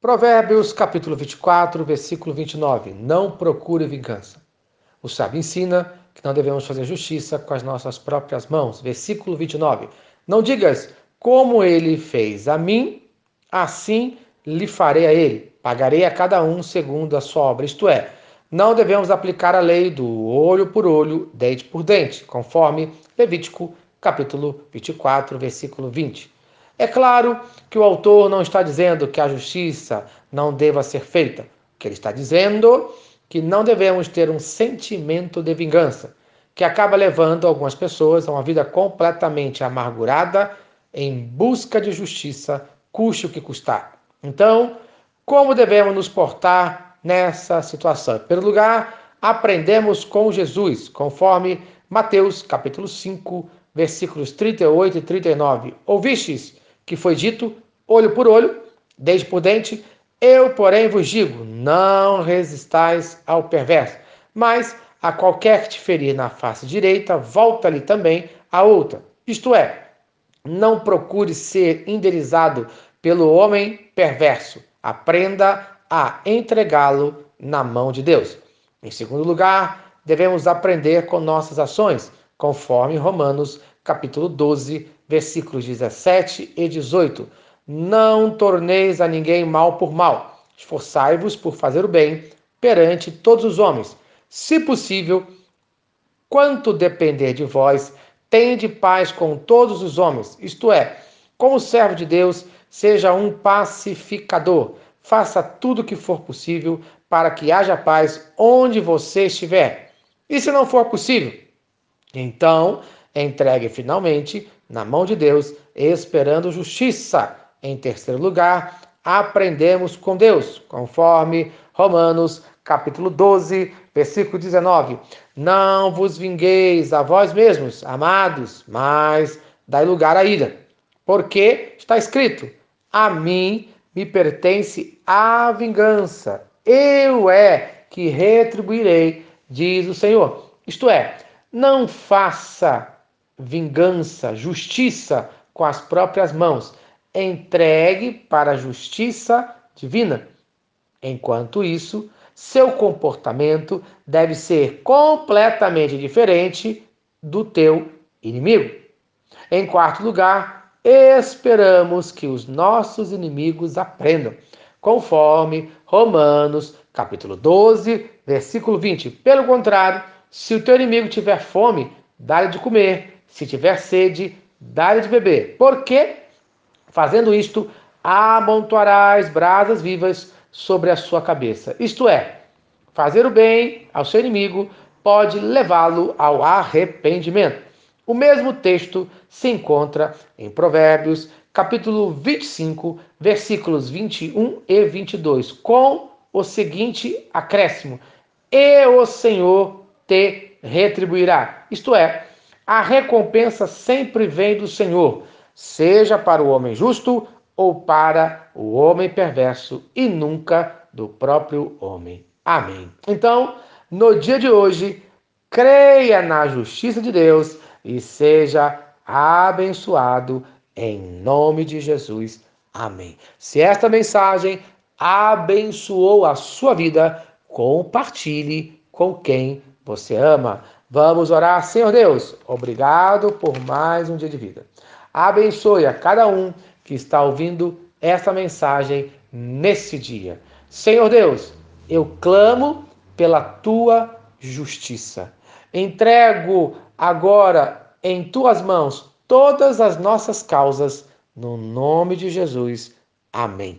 Provérbios capítulo 24, versículo 29. Não procure vingança. O sábio ensina que não devemos fazer justiça com as nossas próprias mãos. Versículo 29. Não digas como ele fez a mim, assim lhe farei a ele. Pagarei a cada um segundo a sua obra. Isto é, não devemos aplicar a lei do olho por olho, dente por dente, conforme Levítico capítulo 24, versículo 20. É claro que o autor não está dizendo que a justiça não deva ser feita. O que ele está dizendo que não devemos ter um sentimento de vingança, que acaba levando algumas pessoas a uma vida completamente amargurada em busca de justiça, custe o que custar. Então, como devemos nos portar nessa situação? Em primeiro lugar, aprendemos com Jesus, conforme Mateus capítulo 5, versículos 38 e 39. Ouvistes que foi dito, olho por olho, dente por dente. Eu, porém, vos digo: não resistais ao perverso, mas a qualquer que te ferir na face direita, volta-lhe também a outra. Isto é, não procure ser indenizado pelo homem perverso. Aprenda a entregá-lo na mão de Deus. Em segundo lugar, devemos aprender com nossas ações, conforme Romanos capítulo 12, versículos 17 e 18. Não torneis a ninguém mal por mal. Esforçai-vos por fazer o bem perante todos os homens. Se possível, quanto depender de vós, tende paz com todos os homens. Isto é, como servo de Deus, seja um pacificador. Faça tudo o que for possível para que haja paz onde você estiver. E se não for possível, então entregue finalmente na mão de Deus, esperando justiça. Em terceiro lugar, aprendemos com Deus, conforme Romanos capítulo 12, versículo 19. Não vos vingueis a vós mesmos, amados, mas dai lugar à ira. Porque está escrito: A mim me pertence a vingança. Eu é que retribuirei, diz o Senhor. Isto é, não faça vingança, justiça com as próprias mãos. Entregue para a justiça divina. Enquanto isso, seu comportamento deve ser completamente diferente do teu inimigo. Em quarto lugar, esperamos que os nossos inimigos aprendam, conforme Romanos, capítulo 12, versículo 20. Pelo contrário, se o teu inimigo tiver fome, dá-lhe de comer. Se tiver sede, dá-lhe de beber. Porque, fazendo isto, amontoarás brasas vivas sobre a sua cabeça. Isto é, fazer o bem ao seu inimigo pode levá-lo ao arrependimento. O mesmo texto se encontra em Provérbios, capítulo 25, versículos 21 e 22, com o seguinte acréscimo: E o Senhor te retribuirá. Isto é, a recompensa sempre vem do Senhor, seja para o homem justo ou para o homem perverso, e nunca do próprio homem. Amém. Então, no dia de hoje, creia na justiça de Deus e seja abençoado em nome de Jesus. Amém. Se esta mensagem abençoou a sua vida, compartilhe com quem você ama. Vamos orar, Senhor Deus, obrigado por mais um dia de vida. Abençoe a cada um que está ouvindo esta mensagem nesse dia. Senhor Deus, eu clamo pela tua justiça. Entrego agora em tuas mãos todas as nossas causas, no nome de Jesus. Amém.